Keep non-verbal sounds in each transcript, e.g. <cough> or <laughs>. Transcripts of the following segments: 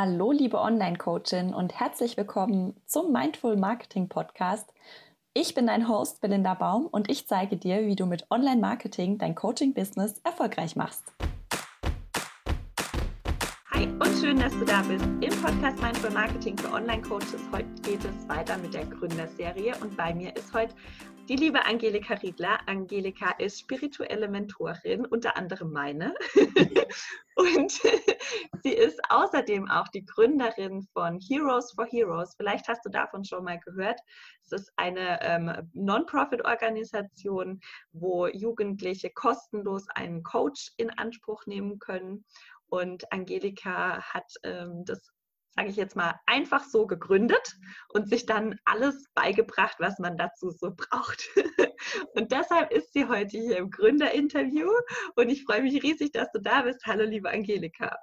Hallo, liebe Online-Coachin und herzlich willkommen zum Mindful Marketing Podcast. Ich bin dein Host Belinda Baum und ich zeige dir, wie du mit Online-Marketing dein Coaching-Business erfolgreich machst. Hi und schön, dass du da bist im Podcast Mindful Marketing für Online-Coaches. Heute geht es weiter mit der Gründerserie und bei mir ist heute die liebe Angelika Riedler. Angelika ist spirituelle Mentorin, unter anderem meine. <laughs> und <laughs> sie ist außerdem auch die Gründerin von Heroes for Heroes. Vielleicht hast du davon schon mal gehört. Es ist eine ähm, Non-Profit-Organisation, wo Jugendliche kostenlos einen Coach in Anspruch nehmen können. Und Angelika hat ähm, das sage ich jetzt mal, einfach so gegründet und sich dann alles beigebracht, was man dazu so braucht. <laughs> Und deshalb ist sie heute hier im Gründerinterview und ich freue mich riesig, dass du da bist. Hallo, liebe Angelika.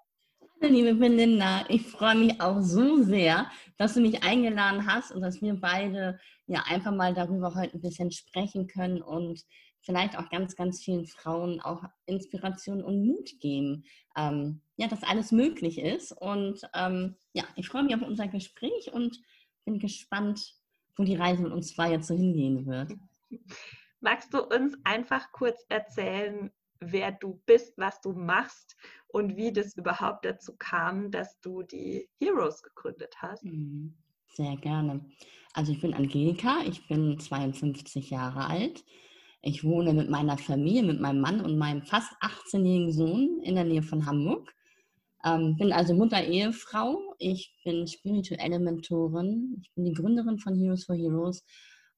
Hallo, liebe Belinda. Ich freue mich auch so sehr, dass du mich eingeladen hast und dass wir beide ja einfach mal darüber heute ein bisschen sprechen können und vielleicht auch ganz, ganz vielen Frauen auch Inspiration und Mut geben, ähm, ja, dass alles möglich ist. Und ähm, ja, ich freue mich auf unser Gespräch und bin gespannt, wo die Reise mit uns zwei jetzt so hingehen wird. Magst du uns einfach kurz erzählen, wer du bist, was du machst und wie das überhaupt dazu kam, dass du die Heroes gegründet hast? Mhm. Sehr gerne. Also ich bin Angelika, ich bin 52 Jahre alt. Ich wohne mit meiner Familie, mit meinem Mann und meinem fast 18-jährigen Sohn in der Nähe von Hamburg. Ähm, bin also Mutter, Ehefrau. Ich bin spirituelle Mentorin. Ich bin die Gründerin von Heroes for Heroes.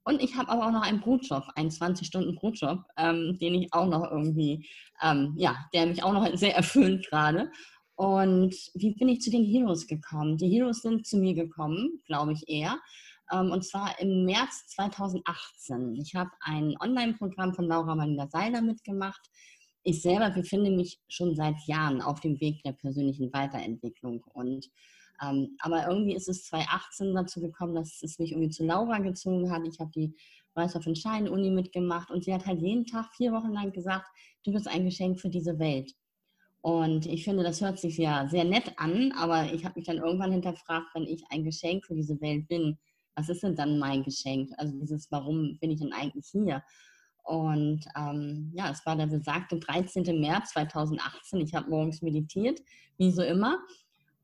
Und ich habe aber auch noch einen Brotjob, einen 20-Stunden-Brotjob, ähm, den ich auch noch irgendwie, ähm, ja, der mich auch noch <laughs> sehr erfüllt gerade. Und wie bin ich zu den Heroes gekommen? Die Heroes sind zu mir gekommen, glaube ich eher, ähm, und zwar im März 2018. Ich habe ein Online-Programm von Laura Marina Seiler mitgemacht. Ich selber befinde mich schon seit Jahren auf dem Weg der persönlichen Weiterentwicklung. Und, ähm, aber irgendwie ist es 2018 dazu gekommen, dass es mich irgendwie zu Laura gezogen hat. Ich habe die Weißhoff Schein Uni mitgemacht und sie hat halt jeden Tag vier Wochen lang gesagt, du bist ein Geschenk für diese Welt. Und ich finde, das hört sich ja sehr nett an, aber ich habe mich dann irgendwann hinterfragt, wenn ich ein Geschenk für diese Welt bin, was ist denn dann mein Geschenk? Also dieses, warum bin ich denn eigentlich hier? Und ähm, ja, es war der besagte 13. März 2018. Ich habe morgens meditiert, wie so immer.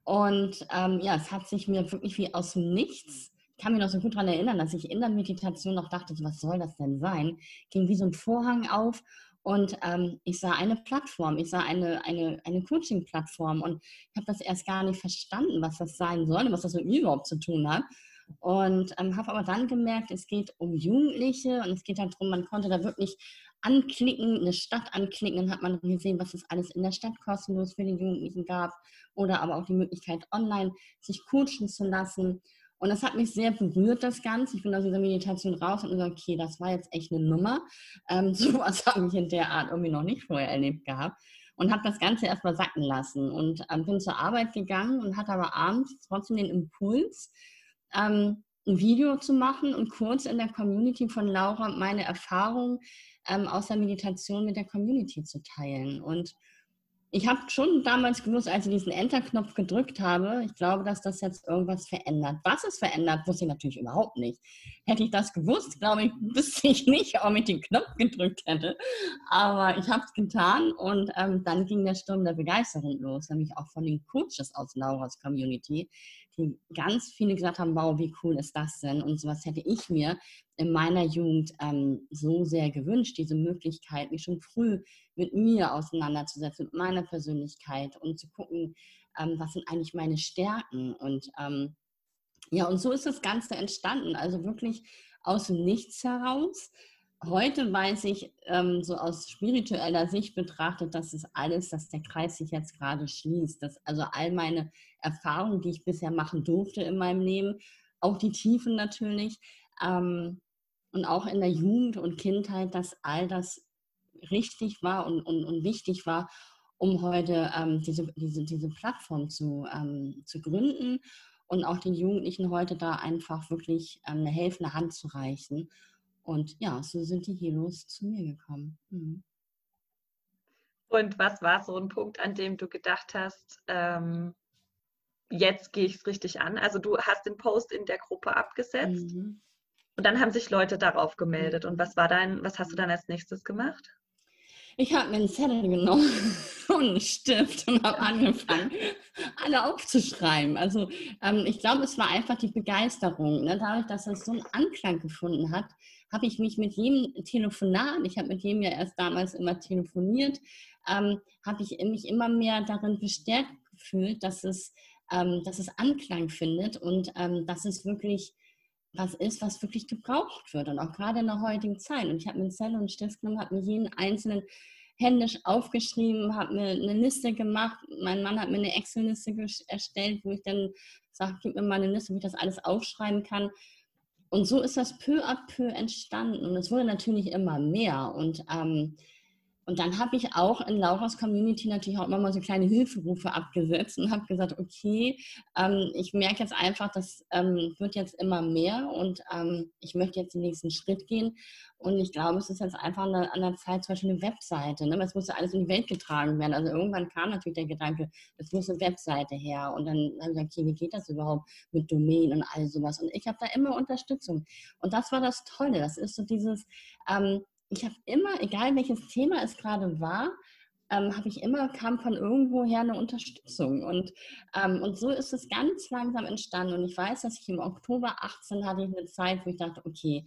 Und ähm, ja, es hat sich mir wirklich wie aus dem Nichts, ich kann mich noch so gut daran erinnern, dass ich in der Meditation noch dachte, was soll das denn sein? Ging wie so ein Vorhang auf und ähm, ich sah eine Plattform, ich sah eine, eine, eine Coaching-Plattform und ich habe das erst gar nicht verstanden, was das sein soll und was das mit mir überhaupt zu tun hat. Und ähm, habe aber dann gemerkt, es geht um Jugendliche und es geht darum, man konnte da wirklich anklicken, eine Stadt anklicken, dann hat man gesehen, was es alles in der Stadt kostenlos für die Jugendlichen gab oder aber auch die Möglichkeit online sich coachen zu lassen. Und das hat mich sehr berührt, das Ganze. Ich bin aus dieser Meditation raus und gesagt, okay, das war jetzt echt eine Nummer. Ähm, <laughs> sowas habe ich in der Art irgendwie noch nicht vorher erlebt gehabt. Und habe das Ganze erstmal sacken lassen und ähm, bin zur Arbeit gegangen und hatte aber abends trotzdem den Impuls, ähm, ein Video zu machen und kurz in der Community von Laura meine Erfahrungen ähm, aus der Meditation mit der Community zu teilen. Und ich habe schon damals gewusst, als ich diesen Enter-Knopf gedrückt habe, ich glaube, dass das jetzt irgendwas verändert. Was es verändert, wusste ich natürlich überhaupt nicht. Hätte ich das gewusst, glaube ich, <laughs> wüsste ich nicht, ob ich den Knopf gedrückt hätte. Aber ich habe es getan und ähm, dann ging der Sturm der Begeisterung los, nämlich auch von den Coaches aus Lauras Community, die ganz viele gesagt haben, wow, wie cool ist das denn? Und sowas hätte ich mir in meiner Jugend ähm, so sehr gewünscht, diese Möglichkeit, mich schon früh mit mir auseinanderzusetzen, mit meiner Persönlichkeit und zu gucken, ähm, was sind eigentlich meine Stärken. Und ähm, ja, und so ist das Ganze entstanden. Also wirklich aus dem Nichts heraus heute weiß ich, ähm, so aus spiritueller Sicht betrachtet, dass es alles, dass der Kreis sich jetzt gerade schließt. Dass also all meine Erfahrungen, die ich bisher machen durfte in meinem Leben, auch die Tiefen natürlich ähm, und auch in der Jugend und Kindheit, dass all das richtig war und, und, und wichtig war, um heute ähm, diese, diese, diese Plattform zu, ähm, zu gründen und auch den Jugendlichen heute da einfach wirklich ähm, eine helfende Hand zu reichen. Und ja, so sind die Heroes zu mir gekommen. Mhm. Und was war so ein Punkt, an dem du gedacht hast, ähm, jetzt gehe ich es richtig an. Also du hast den Post in der Gruppe abgesetzt mhm. und dann haben sich Leute darauf gemeldet. Und was war dein, was hast du dann als nächstes gemacht? Ich habe mir einen Zettel genommen <laughs> und einen Stift und habe angefangen, alle aufzuschreiben. Also ähm, ich glaube, es war einfach die Begeisterung. Ne? Dadurch, dass es so einen Anklang gefunden hat, habe ich mich mit jedem Telefonat, ich habe mit jedem ja erst damals immer telefoniert, ähm, habe ich mich immer mehr darin bestärkt gefühlt, dass es, ähm, dass es Anklang findet und ähm, dass es wirklich was ist, was wirklich gebraucht wird und auch gerade in der heutigen Zeit. Und ich habe mir einen Zettel und einen Stift genommen, habe mir jeden einzelnen händisch aufgeschrieben, habe mir eine Liste gemacht. Mein Mann hat mir eine Excel-Liste erstellt, wo ich dann sage, gib mir mal eine Liste, wo ich das alles aufschreiben kann. Und so ist das peu à peu entstanden. Und es wurde natürlich immer mehr. Und ähm, und dann habe ich auch in Laura's Community natürlich auch immer mal so kleine Hilferufe abgesetzt und habe gesagt, okay, ähm, ich merke jetzt einfach, das ähm, wird jetzt immer mehr und ähm, ich möchte jetzt den nächsten Schritt gehen. Und ich glaube, es ist jetzt einfach an der, an der Zeit zum Beispiel eine Webseite. Ne? Es musste alles in die Welt getragen werden. Also irgendwann kam natürlich der Gedanke, es muss eine Webseite her. Und dann habe ich gesagt, okay, wie geht das überhaupt mit Domain und all sowas? Und ich habe da immer Unterstützung. Und das war das Tolle. Das ist so dieses, ähm, ich habe immer, egal welches Thema es gerade war, ähm, habe ich immer, kam von irgendwoher eine Unterstützung. Und, ähm, und so ist es ganz langsam entstanden. Und ich weiß, dass ich im Oktober 18 hatte ich eine Zeit, wo ich dachte, okay,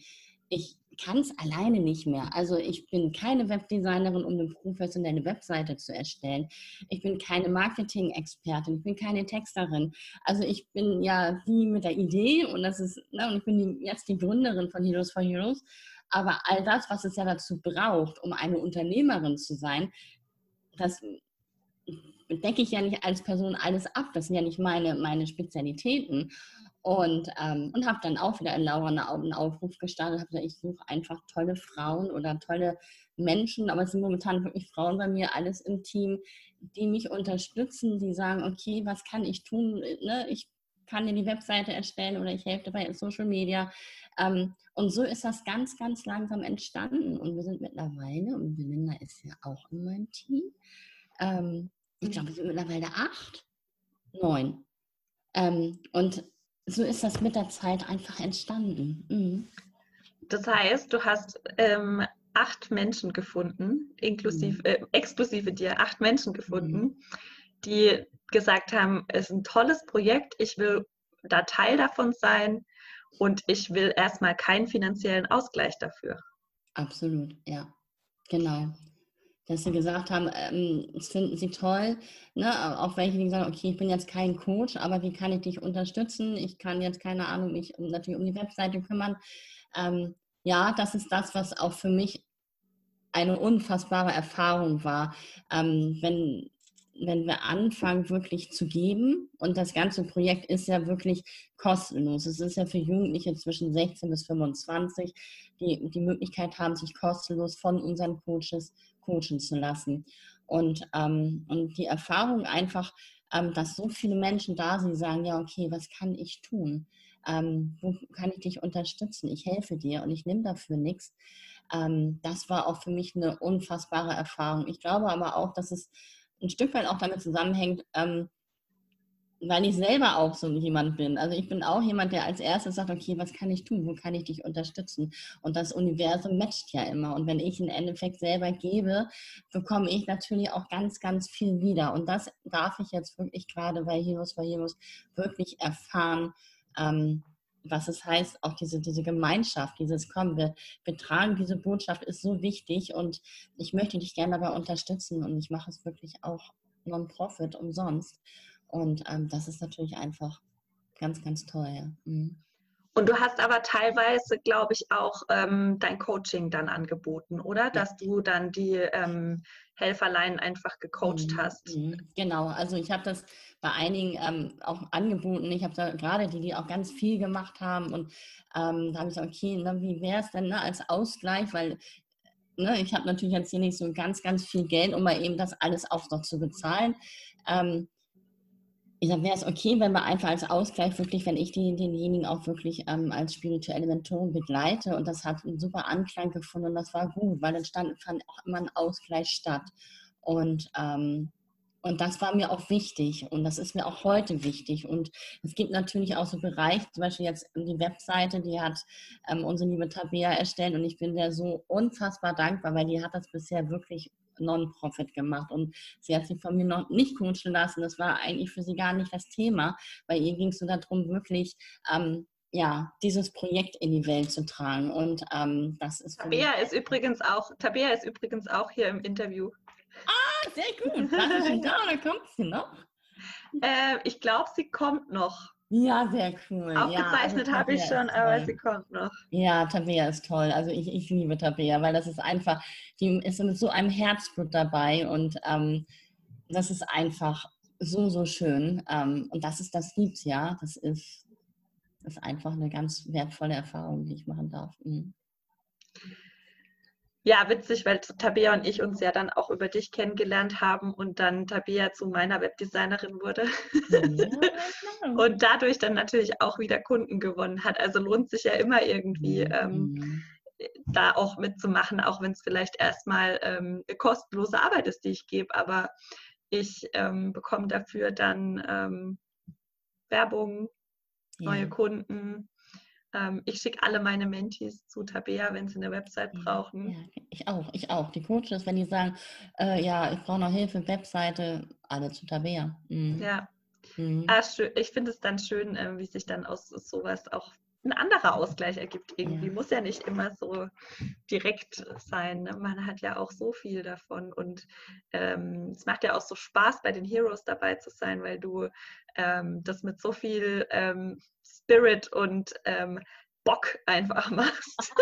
ich kann es alleine nicht mehr. Also ich bin keine Webdesignerin, um eine professionelle Webseite zu erstellen. Ich bin keine Marketing-Expertin, ich bin keine Texterin. Also ich bin ja die mit der Idee und das ist, ne, und ich bin die, jetzt die Gründerin von Heroes for Heroes. Aber all das, was es ja dazu braucht, um eine Unternehmerin zu sein, das decke ich ja nicht als Person alles ab. Das sind ja nicht meine, meine Spezialitäten. Und, ähm, und habe dann auch wieder in Laura einen Aufruf gestartet, habe gesagt, ich suche einfach tolle Frauen oder tolle Menschen, aber es sind momentan wirklich Frauen bei mir, alles im Team, die mich unterstützen, die sagen, okay, was kann ich tun? Ne? Ich kann dir die Webseite erstellen oder ich helfe dabei in Social Media. Ähm, und so ist das ganz, ganz langsam entstanden. Und wir sind mittlerweile, und Belinda ist ja auch in meinem Team, ähm, ich glaube, wir sind mittlerweile acht, neun. Ähm, und so ist das mit der Zeit einfach entstanden. Mhm. Das heißt, du hast ähm, acht Menschen gefunden, inklusive, mhm. äh, exklusive dir, acht Menschen gefunden, mhm. Die gesagt haben, es ist ein tolles Projekt, ich will da Teil davon sein und ich will erstmal keinen finanziellen Ausgleich dafür. Absolut, ja, genau. Dass sie gesagt haben, ähm, das finden sie toll, ne? auch welche, die sagen, okay, ich bin jetzt kein Coach, aber wie kann ich dich unterstützen? Ich kann jetzt, keine Ahnung, mich natürlich um die Webseite kümmern. Ähm, ja, das ist das, was auch für mich eine unfassbare Erfahrung war. Ähm, wenn wenn wir anfangen, wirklich zu geben, und das ganze Projekt ist ja wirklich kostenlos. Es ist ja für Jugendliche zwischen 16 bis 25, die die Möglichkeit haben, sich kostenlos von unseren Coaches coachen zu lassen. Und, ähm, und die Erfahrung einfach, ähm, dass so viele Menschen da sind, sagen, ja, okay, was kann ich tun? Ähm, wo kann ich dich unterstützen? Ich helfe dir und ich nehme dafür nichts. Ähm, das war auch für mich eine unfassbare Erfahrung. Ich glaube aber auch, dass es ein Stück weit auch damit zusammenhängt, ähm, weil ich selber auch so jemand bin. Also ich bin auch jemand, der als erstes sagt, okay, was kann ich tun? Wo kann ich dich unterstützen? Und das Universum matcht ja immer. Und wenn ich im Endeffekt selber gebe, bekomme ich natürlich auch ganz, ganz viel wieder. Und das darf ich jetzt wirklich gerade bei Heroes for Heroes wirklich erfahren. Ähm, was es heißt, auch diese, diese Gemeinschaft, dieses Kommen, wir, wir tragen diese Botschaft, ist so wichtig und ich möchte dich gerne dabei unterstützen und ich mache es wirklich auch non-profit, umsonst. Und ähm, das ist natürlich einfach ganz, ganz toll. Mhm. Und du hast aber teilweise, glaube ich, auch ähm, dein Coaching dann angeboten, oder? Dass du dann die ähm, Helferlein einfach gecoacht mhm. hast. Mhm. Genau, also ich habe das bei einigen ähm, auch angeboten. Ich habe da gerade die, die auch ganz viel gemacht haben. Und ähm, da habe ich gesagt, okay, na, wie wäre es denn ne, als Ausgleich? Weil ne, ich habe natürlich jetzt hier nicht so ganz, ganz viel Geld, um mal eben das alles auch noch zu bezahlen. Ähm, ich sage, wäre es okay, wenn wir einfach als Ausgleich wirklich, wenn ich die, denjenigen auch wirklich ähm, als spirituelle Mentorin begleite und das hat einen super Anklang gefunden und das war gut, weil dann stand, fand auch immer ein Ausgleich statt. Und, ähm, Und das war mir auch wichtig und das ist mir auch heute wichtig. Und es gibt natürlich auch so Bereiche, zum Beispiel jetzt die Webseite, die hat ähm, unsere liebe Tabea erstellt und ich bin der so unfassbar dankbar, weil die hat das bisher wirklich Non-Profit gemacht und sie hat sich von mir noch nicht coachen lassen. Das war eigentlich für sie gar nicht das Thema, weil ihr ging es so darum, wirklich ähm, ja, dieses Projekt in die Welt zu tragen. Und ähm, das ist. Tabea ist übrigens auch, Tabea ist übrigens auch hier im Interview. Ah, sehr gut. War sie schon da oder kommt sie noch? Äh, ich glaube, sie kommt noch. Ja, sehr cool. Aufgezeichnet ja, also habe ich schon, aber sie kommt noch. Ja, Tabea ist toll. Also ich, ich liebe Tabea, weil das ist einfach, die ist mit so einem Herzblut dabei und ähm, das ist einfach so, so schön. Ähm, und das ist das Lied, ja. Das ist, das ist einfach eine ganz wertvolle Erfahrung, die ich machen darf. Mhm. Ja, witzig, weil Tabea und ich uns ja dann auch über dich kennengelernt haben und dann Tabea zu meiner Webdesignerin wurde. Ja, <laughs> und dadurch dann natürlich auch wieder Kunden gewonnen hat. Also lohnt sich ja immer irgendwie. Mhm. Ähm, da auch mitzumachen, auch wenn es vielleicht erstmal ähm, kostenlose Arbeit ist, die ich gebe, aber ich ähm, bekomme dafür dann ähm, Werbung, neue ja. Kunden, ähm, ich schicke alle meine Mentees zu Tabea, wenn sie eine Website brauchen. Ja, ich auch, ich auch. Die Coaches, wenn die sagen, äh, ja, ich brauche noch Hilfe, Webseite, alle zu Tabea. Mhm. Ja. Mhm. Ah, ich finde es dann schön, äh, wie sich dann aus sowas auch ein anderer Ausgleich ergibt irgendwie. Ja. Muss ja nicht immer so direkt sein. Ne? Man hat ja auch so viel davon und ähm, es macht ja auch so Spaß, bei den Heroes dabei zu sein, weil du ähm, das mit so viel ähm, Spirit und ähm, Bock einfach <laughs> machst.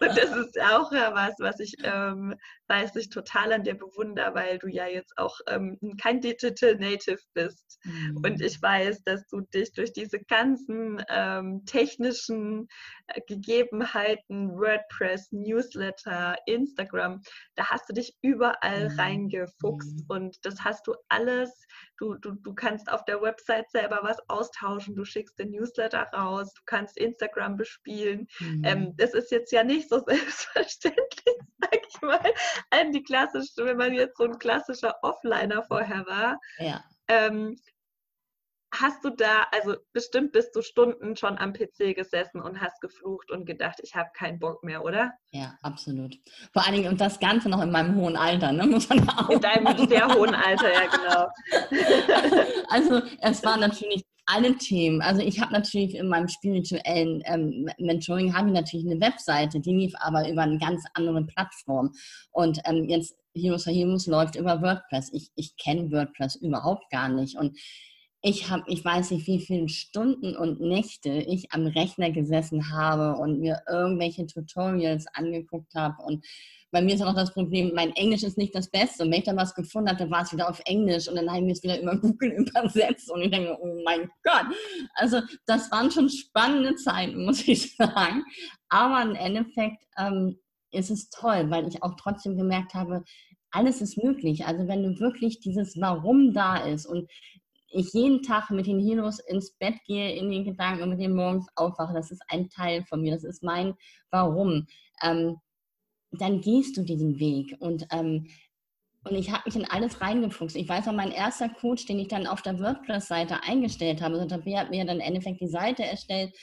Und das ist auch ja was, was ich, ähm, weiß ich total an dir bewundere, weil du ja jetzt auch ähm, kein Digital Native bist. Mhm. Und ich weiß, dass du dich durch diese ganzen ähm, technischen äh, Gegebenheiten, WordPress, Newsletter, Instagram, da hast du dich überall mhm. reingefuchst. Mhm. Und das hast du alles Du, du, du kannst auf der Website selber was austauschen, du schickst den Newsletter raus, du kannst Instagram bespielen. Mhm. Ähm, das ist jetzt ja nicht so selbstverständlich, <laughs> sag ich mal, an die klassische, wenn man jetzt so ein klassischer Offliner vorher war. Ja. Ähm, hast du da, also bestimmt bist du Stunden schon am PC gesessen und hast geflucht und gedacht, ich habe keinen Bock mehr, oder? Ja, absolut. Vor allen Dingen und das Ganze noch in meinem hohen Alter, ne? Muss man auch in deinem sehr hohen Alter, ja genau. <laughs> <laughs> also es war natürlich alle Themen. Also ich habe natürlich in meinem spirituellen ähm, Mentoring habe ich natürlich eine Webseite, die lief aber über eine ganz andere Plattform. Und ähm, jetzt Heroes Heroes läuft über WordPress. Ich, ich kenne WordPress überhaupt gar nicht. Und ich habe, ich weiß nicht, wie viele Stunden und Nächte ich am Rechner gesessen habe und mir irgendwelche Tutorials angeguckt habe. Und bei mir ist auch das Problem, mein Englisch ist nicht das Beste. Und wenn ich dann was gefunden hatte, war es wieder auf Englisch und dann habe ich mir es wieder über <laughs> Google übersetzt und ich denke, oh mein Gott. Also das waren schon spannende Zeiten, <laughs> muss ich sagen. Aber im Endeffekt ähm, ist es toll, weil ich auch trotzdem gemerkt habe, alles ist möglich. Also wenn du wirklich dieses Warum da ist und ich jeden Tag mit den Heroes ins Bett gehe, in den Gedanken und mit denen morgens aufwache, das ist ein Teil von mir, das ist mein Warum, ähm, dann gehst du diesen Weg. Und, ähm, und ich habe mich in alles reingefuchst. Ich weiß auch, mein erster Coach, den ich dann auf der WordPress-Seite eingestellt habe, also Tabea hat mir dann im Endeffekt die Seite erstellt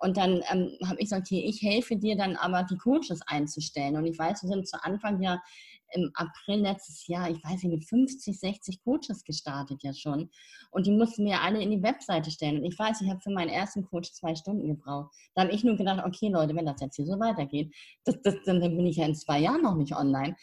und dann ähm, habe ich gesagt, hier, ich helfe dir dann aber die Coaches einzustellen. Und ich weiß, wir sind zu Anfang ja im April letztes Jahr, ich weiß nicht, mit 50, 60 Coaches gestartet ja schon. Und die mussten mir alle in die Webseite stellen. Und ich weiß, ich habe für meinen ersten Coach zwei Stunden gebraucht. Da habe ich nur gedacht, okay Leute, wenn das jetzt hier so weitergeht, das, das, dann bin ich ja in zwei Jahren noch nicht online.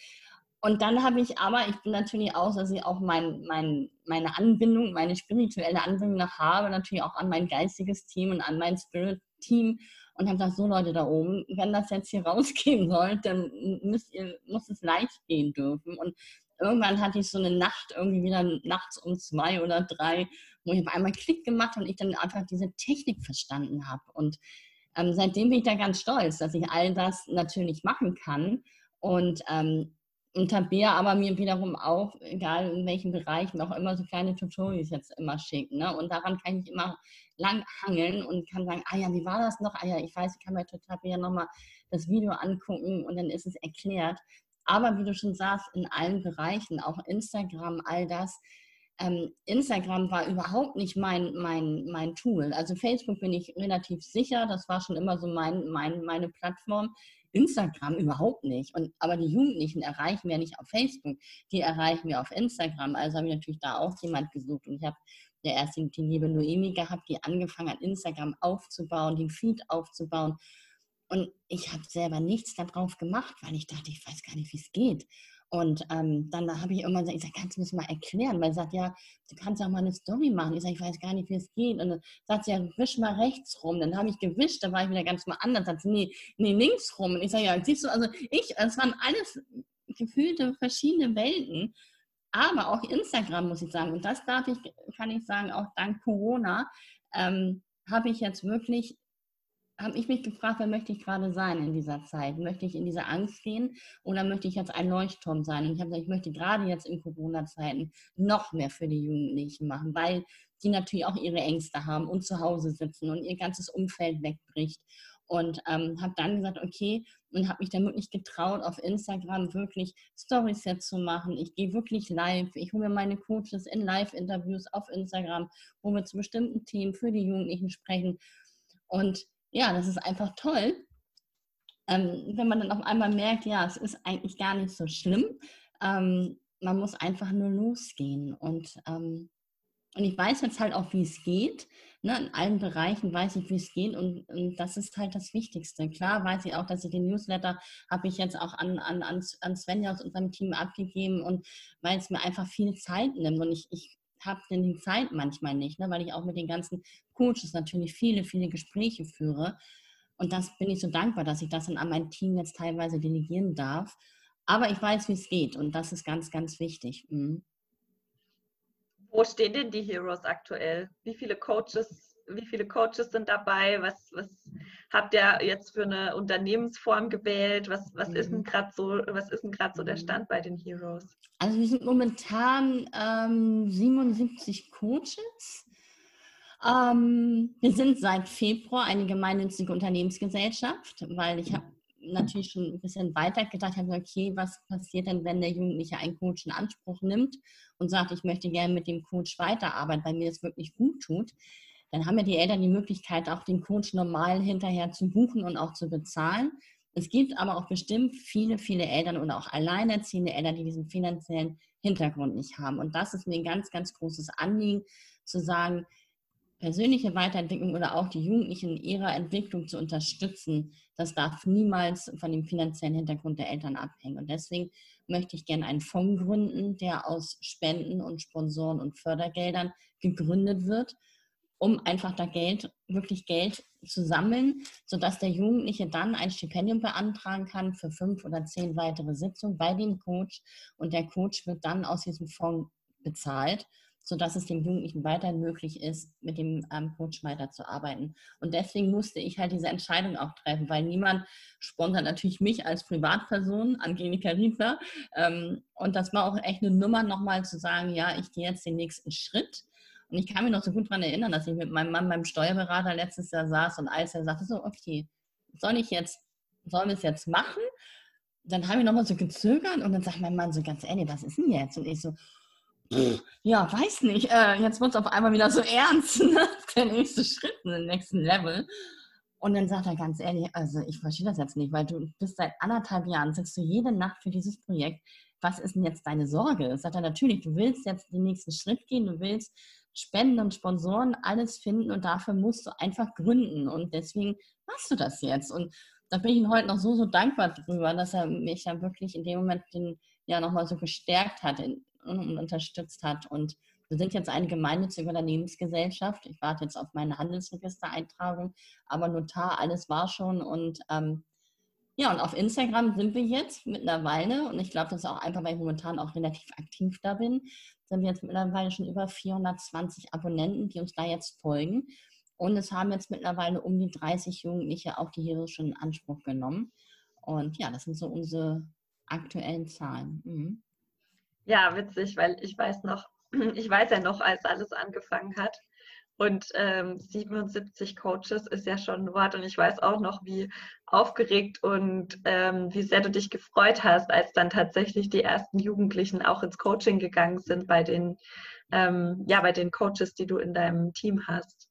Und dann habe ich aber, ich bin natürlich auch, dass ich auch mein, mein, meine Anbindung, meine spirituelle Anbindung noch habe, natürlich auch an mein geistiges Team und an mein Spirit-Team und habe gesagt, so Leute da oben, wenn das jetzt hier <laughs> rausgehen soll, dann müsst ihr, muss es leicht gehen dürfen. Und irgendwann hatte ich so eine Nacht, irgendwie wieder nachts um zwei oder drei, wo ich auf einmal Klick gemacht und ich dann einfach diese Technik verstanden habe. Und ähm, seitdem bin ich da ganz stolz, dass ich all das natürlich machen kann. Und ähm, und Tabea aber mir wiederum auch, egal in welchen Bereichen, auch immer so kleine Tutorials jetzt immer schicken. Ne? Und daran kann ich immer lang hangeln und kann sagen, ah ja, wie war das noch? Ah ja, ich weiß, ich kann total wieder nochmal das Video angucken und dann ist es erklärt. Aber wie du schon sagst, in allen Bereichen, auch Instagram, all das. Ähm, Instagram war überhaupt nicht mein, mein, mein Tool. Also Facebook bin ich relativ sicher, das war schon immer so mein, mein, meine Plattform. Instagram überhaupt nicht. Und, aber die Jugendlichen erreichen wir nicht auf Facebook, die erreichen wir auf Instagram. Also habe ich natürlich da auch jemand gesucht. Und ich habe der erste die liebe Noemi gehabt, die angefangen hat, Instagram aufzubauen, den Feed aufzubauen. Und ich habe selber nichts darauf gemacht, weil ich dachte, ich weiß gar nicht, wie es geht. Und ähm, dann habe ich irgendwann gesagt, ich sag, kannst du das mal erklären? Weil sie sagt, ja, du kannst auch mal eine Story machen. Ich sage, ich weiß gar nicht, wie es geht. Und dann sagt sie, ja, wisch mal rechts rum. Dann habe ich gewischt, da war ich wieder ganz mal anders. Dann sagt sie, nee, nee, links rum. Und ich sage, ja, siehst du, also ich, es waren alles gefühlte verschiedene Welten. Aber auch Instagram, muss ich sagen. Und das darf ich, kann ich sagen, auch dank Corona, ähm, habe ich jetzt wirklich habe ich mich gefragt, wer möchte ich gerade sein in dieser Zeit? Möchte ich in diese Angst gehen oder möchte ich jetzt ein Leuchtturm sein? Und ich habe gesagt, ich möchte gerade jetzt in Corona-Zeiten noch mehr für die Jugendlichen machen, weil die natürlich auch ihre Ängste haben und zu Hause sitzen und ihr ganzes Umfeld wegbricht. Und ähm, habe dann gesagt, okay, und habe mich dann wirklich getraut, auf Instagram wirklich Stories jetzt zu machen. Ich gehe wirklich live. Ich hole mir meine Coaches in Live-Interviews auf Instagram, wo wir zu bestimmten Themen für die Jugendlichen sprechen. Und ja, das ist einfach toll, ähm, wenn man dann auf einmal merkt, ja, es ist eigentlich gar nicht so schlimm. Ähm, man muss einfach nur losgehen. Und, ähm, und ich weiß jetzt halt auch, wie es geht. Ne? In allen Bereichen weiß ich, wie es geht. Und, und, das ist halt das Wichtigste. Klar weiß ich auch, dass ich den Newsletter habe ich jetzt auch an, an, an Svenja aus unserem Team abgegeben. Und weil es mir einfach viel Zeit nimmt. Und ich, ich habe denn die Zeit manchmal nicht, ne? weil ich auch mit den ganzen Coaches natürlich viele, viele Gespräche führe. Und das bin ich so dankbar, dass ich das dann an mein Team jetzt teilweise delegieren darf. Aber ich weiß, wie es geht und das ist ganz, ganz wichtig. Mhm. Wo stehen denn die Heroes aktuell? Wie viele Coaches wie viele Coaches sind dabei? Was, was habt ihr jetzt für eine Unternehmensform gewählt? Was, was ist denn mhm. gerade so, was ist denn gerade so der mhm. Stand bei den Heroes? Also wir sind momentan ähm, 77 Coaches. Ähm, wir sind seit Februar eine gemeinnützige Unternehmensgesellschaft, weil ich habe natürlich schon ein bisschen weiter gedacht, habe okay, was passiert denn, wenn der Jugendliche einen Coach in Anspruch nimmt und sagt, ich möchte gerne mit dem Coach weiterarbeiten, weil mir das wirklich gut tut dann haben ja die Eltern die Möglichkeit, auch den Coach normal hinterher zu buchen und auch zu bezahlen. Es gibt aber auch bestimmt viele, viele Eltern oder auch alleinerziehende Eltern, die diesen finanziellen Hintergrund nicht haben. Und das ist mir ein ganz, ganz großes Anliegen, zu sagen, persönliche Weiterentwicklung oder auch die Jugendlichen in ihrer Entwicklung zu unterstützen, das darf niemals von dem finanziellen Hintergrund der Eltern abhängen. Und deswegen möchte ich gerne einen Fonds gründen, der aus Spenden und Sponsoren und Fördergeldern gegründet wird um einfach da Geld, wirklich Geld zu sammeln, sodass der Jugendliche dann ein Stipendium beantragen kann für fünf oder zehn weitere Sitzungen bei dem Coach und der Coach wird dann aus diesem Fonds bezahlt, sodass es dem Jugendlichen weiterhin möglich ist, mit dem ähm, Coach weiterzuarbeiten. Und deswegen musste ich halt diese Entscheidung auch treffen, weil niemand sponsert natürlich mich als Privatperson, Angelika Riedler. Ähm, und das war auch echt eine Nummer, nochmal zu sagen, ja, ich gehe jetzt den nächsten Schritt und ich kann mich noch so gut daran erinnern, dass ich mit meinem Mann beim Steuerberater letztes Jahr saß und als er sagte so, okay, soll ich jetzt, sollen wir es jetzt machen? Dann habe ich nochmal so gezögert und dann sagt mein Mann so ganz ehrlich, was ist denn jetzt? Und ich so, ja, weiß nicht. Äh, jetzt wird es auf einmal wieder so ernst. <laughs> Ne? Der nächste Schritt, den nächsten Level. Und dann sagt er ganz ehrlich, also ich verstehe das jetzt nicht, weil du bist seit anderthalb Jahren, sitzt du jede Nacht für dieses Projekt. Was ist denn jetzt deine Sorge? Sagt er natürlich, du willst jetzt den nächsten Schritt gehen, du willst Spenden und Sponsoren alles finden und dafür musst du einfach gründen. Und deswegen machst du das jetzt. Und da bin ich ihm heute noch so, so dankbar drüber, dass er mich dann wirklich in dem Moment den, ja nochmal so gestärkt hat und unterstützt hat. Und wir sind jetzt eine gemeinnützige Unternehmensgesellschaft. Ich warte jetzt auf meine Handelsregistereintragung, aber Notar, alles war schon. Und ähm, ja, und auf Instagram sind wir jetzt mittlerweile, und ich glaube, das ist auch einfach, weil ich momentan auch relativ aktiv da bin, sind wir jetzt mittlerweile schon über 420 Abonnenten, die uns da jetzt folgen. Und es haben jetzt mittlerweile um die 30 Jugendliche auch die Heroes schon in Anspruch genommen. Und ja, das sind so unsere aktuellen Zahlen. Mhm. Ja, witzig, weil ich weiß noch, <clears throat> ich weiß ja noch, als alles angefangen hat. Und ähm, 77 Coaches ist ja schon ein Wort. Und ich weiß auch noch, wie aufgeregt und ähm, wie sehr du dich gefreut hast, als dann tatsächlich die ersten Jugendlichen auch ins Coaching gegangen sind bei den, ähm, ja, bei den Coaches, die du in deinem Team hast.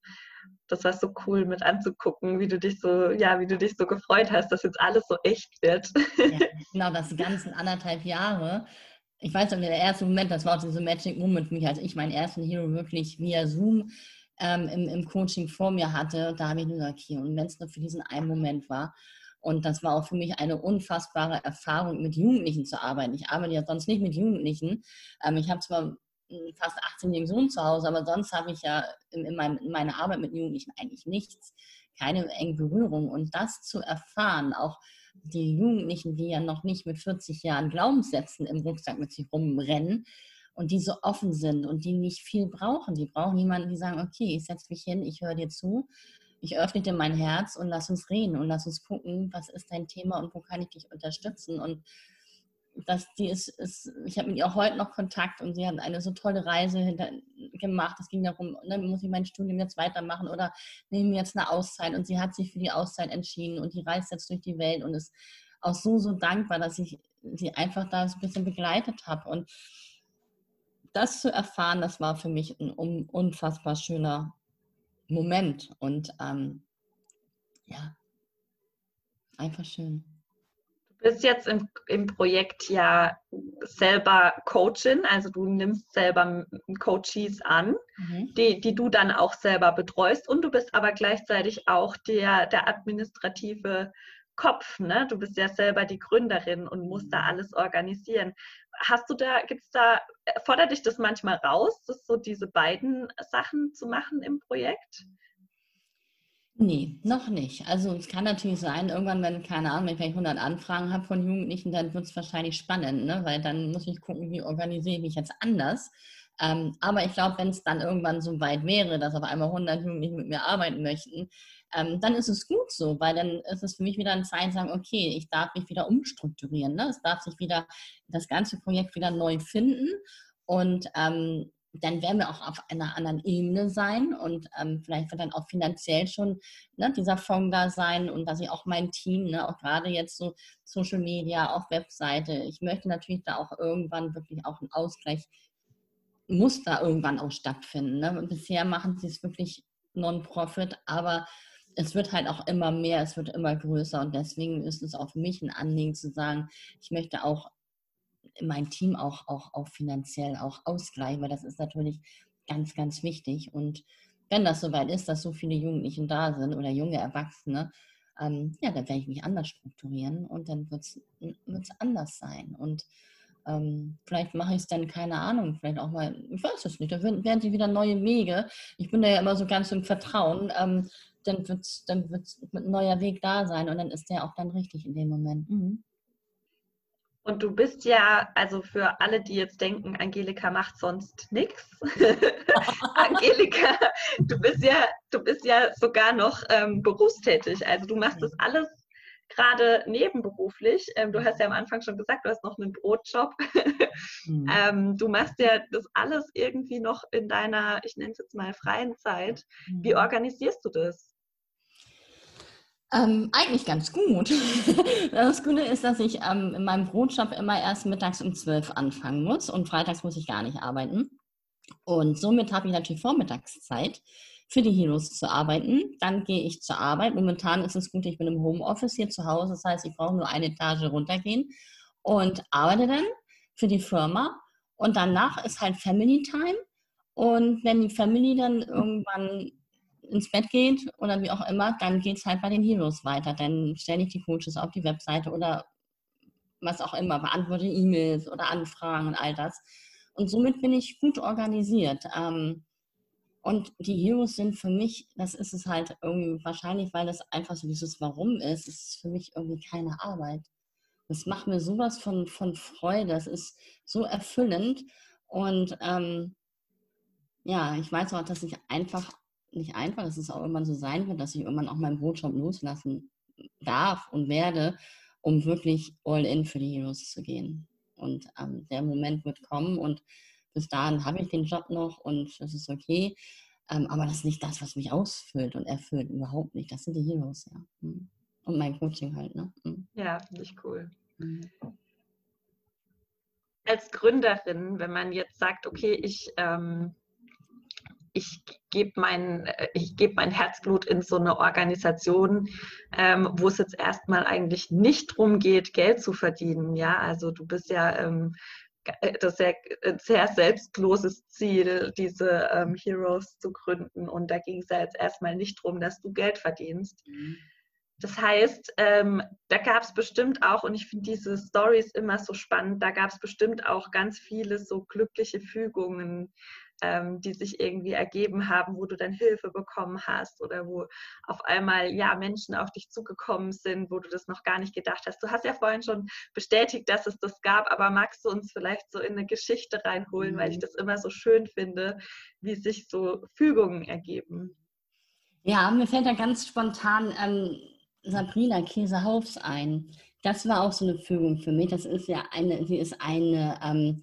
Das war so cool mit anzugucken, wie du dich so, ja, wie du dich so gefreut hast, dass jetzt alles so echt wird. Ja, <laughs> genau, das ganzen anderthalb Jahre ich weiß noch, der erste Moment, das war auch diese Magic Moment für mich, als ich meinen ersten Hero wirklich via Zoom ähm, im, im Coaching vor mir hatte, da habe ich nur gesagt, okay, und wenn es nur für diesen einen Moment war. Und das war auch für mich eine unfassbare Erfahrung, mit Jugendlichen zu arbeiten. Ich arbeite ja sonst nicht mit Jugendlichen. Ähm, ich habe zwar fast 18-jährigen Sohn zu Hause, aber sonst habe ich ja in, in, meinem, in meiner Arbeit mit Jugendlichen eigentlich nichts, keine engen Berührung. Und das zu erfahren, auch die Jugendlichen, die ja noch nicht mit 40 Jahren Glaubenssätzen im Rucksack mit sich rumrennen, und die so offen sind und die nicht viel brauchen. Die brauchen jemanden, die sagen, okay, ich setze mich hin, ich höre dir zu, ich öffne dir mein Herz und lass uns reden und lass uns gucken, was ist dein Thema und wo kann ich dich unterstützen. Und das, die ist, ist ich habe mit ihr auch heute noch Kontakt und sie hat eine so tolle Reise hinter, gemacht. Es ging darum, ne, muss ich mein Studium jetzt weitermachen oder nehme mir jetzt eine Auszeit und sie hat sich für die Auszeit entschieden und die reist jetzt durch die Welt und ist auch so, so dankbar, dass ich sie einfach da so ein bisschen begleitet habe. Und das zu erfahren, das war für mich ein unfassbar schöner Moment und ähm, ja, einfach schön. Du bist jetzt im, im Projekt ja selber Coachin, also du nimmst selber Coaches an, mhm. die, die du dann auch selber betreust und du bist aber gleichzeitig auch der, der administrative Kopf, ne? Du bist ja selber die Gründerin und musst da alles organisieren. Hast du da, gibt's da, fordert dich das manchmal raus, das so diese beiden Sachen zu machen im Projekt? Nee, noch nicht. Also es kann natürlich sein, irgendwann, wenn, keine Ahnung, wenn ich 100 Anfragen habe von Jugendlichen, dann wird es wahrscheinlich spannend, ne? weil dann muss ich gucken, wie organisiere ich mich jetzt anders. Ähm, aber ich glaube, wenn es dann irgendwann so weit wäre, dass auf einmal 100 Jugendliche mit mir arbeiten möchten, ähm, dann ist es gut so, weil dann ist es für mich wieder ein Zeichen, sagen, okay, ich darf mich wieder umstrukturieren. Ne? Es darf sich wieder das ganze Projekt wieder neu finden und ähm, dann werden wir auch auf einer anderen Ebene sein und ähm, vielleicht wird dann auch finanziell schon ne, dieser Fonds da sein und dass ich auch mein Team, ne, auch gerade jetzt so Social Media, auch Webseite, ich möchte natürlich da auch irgendwann wirklich auch einen Ausgleich, muss da irgendwann auch stattfinden. Ne? Bisher machen sie es wirklich Non-Profit, aber es wird halt auch immer mehr, es wird immer größer und deswegen ist es auch für mich ein Anliegen zu sagen, ich möchte auch mein Team auch, auch, auch finanziell auch ausgleichen, weil das ist natürlich ganz, ganz wichtig. Und wenn das soweit ist, dass so viele Jugendliche da sind oder junge Erwachsene, ähm, ja, dann werde ich mich anders strukturieren und dann wird es anders sein. Und ähm, vielleicht mache ich es dann, keine Ahnung, vielleicht auch mal, ich weiß es nicht, da werden sie wieder neue Wege. Ich bin da ja immer so ganz im Vertrauen. Ähm, dann wird dann wird's ein neuer Weg da sein und dann ist der auch dann richtig in dem Moment. Mhm. Und du bist ja, also für alle, die jetzt denken, Angelika macht sonst nichts. <laughs> Angelika, du bist ja, du bist ja sogar noch ähm, berufstätig. Also du machst das alles gerade nebenberuflich. Ähm, du hast ja am Anfang schon gesagt, du hast noch einen Brotjob. <laughs> mhm. ähm, du machst ja das alles irgendwie noch in deiner, ich nenne es jetzt mal freien Zeit. Mhm. Wie organisierst du das? Ähm, eigentlich ganz gut. <laughs> Das Gute ist, dass ich ähm, in meinem Brotjob immer erst mittags um 12 anfangen muss und freitags muss ich gar nicht arbeiten. Und somit habe ich natürlich Vormittagszeit für die Heroes zu arbeiten. Dann gehe ich zur Arbeit. Momentan ist es gut, ich bin im Homeoffice hier zu Hause. Das heißt, ich brauche nur eine Etage runtergehen und arbeite dann für die Firma. Und danach ist halt Family Time. Und wenn die Family dann irgendwann ins Bett geht oder wie auch immer, dann geht es halt bei den Heroes weiter. Dann stelle ich die Coaches auf die Webseite oder was auch immer, beantworte E-Mails oder Anfragen und all das. Und somit bin ich gut organisiert. Ähm, und die Heroes sind für mich, das ist es halt irgendwie wahrscheinlich, weil das einfach so dieses Warum ist, ist für mich irgendwie keine Arbeit. Das macht mir sowas von, von Freude, das ist so erfüllend. Und ähm, ja, ich weiß auch, dass ich einfach nicht einfach, dass es auch irgendwann so sein wird, dass ich irgendwann auch meinen Brotjob loslassen darf und werde, um wirklich all in für die Heroes zu gehen. Und ähm, der Moment wird kommen und bis dahin habe ich den Job noch und das ist okay. Ähm, aber das ist nicht das, was mich ausfüllt und erfüllt. Überhaupt nicht. Das sind die Heroes, ja. Mhm. Und mein Coaching halt, ne? Mhm. Ja, finde ich cool. Mhm. Als Gründerin, wenn man jetzt sagt, okay, ich ähm, ich gebe mein, äh, ich geb mein Herzblut in so eine Organisation, ähm, wo es jetzt erstmal eigentlich nicht darum geht, Geld zu verdienen. Ja, also du bist ja ähm, äh, das ist ja ein sehr selbstloses Ziel, diese ähm, Heroes zu gründen. Und da ging es ja jetzt erstmal nicht darum, dass du Geld verdienst. Mhm. Das heißt, ähm, da gab es bestimmt auch, und ich finde diese Stories immer so spannend, da gab es bestimmt auch ganz viele so glückliche Fügungen, ähm, die sich irgendwie ergeben haben, wo du dann Hilfe bekommen hast oder wo auf einmal ja Menschen auf dich zugekommen sind, wo du das noch gar nicht gedacht hast. Du hast ja vorhin schon bestätigt, dass es das gab, aber magst du uns vielleicht so in eine Geschichte reinholen, mhm. weil ich mhm. das immer so schön finde, wie sich so Fügungen ergeben. Ja, mir fällt da ganz spontan ähm, Sabrina Käsehaufs ein. Das war auch so eine Fügung für mich. Das ist ja eine, sie ist eine ähm,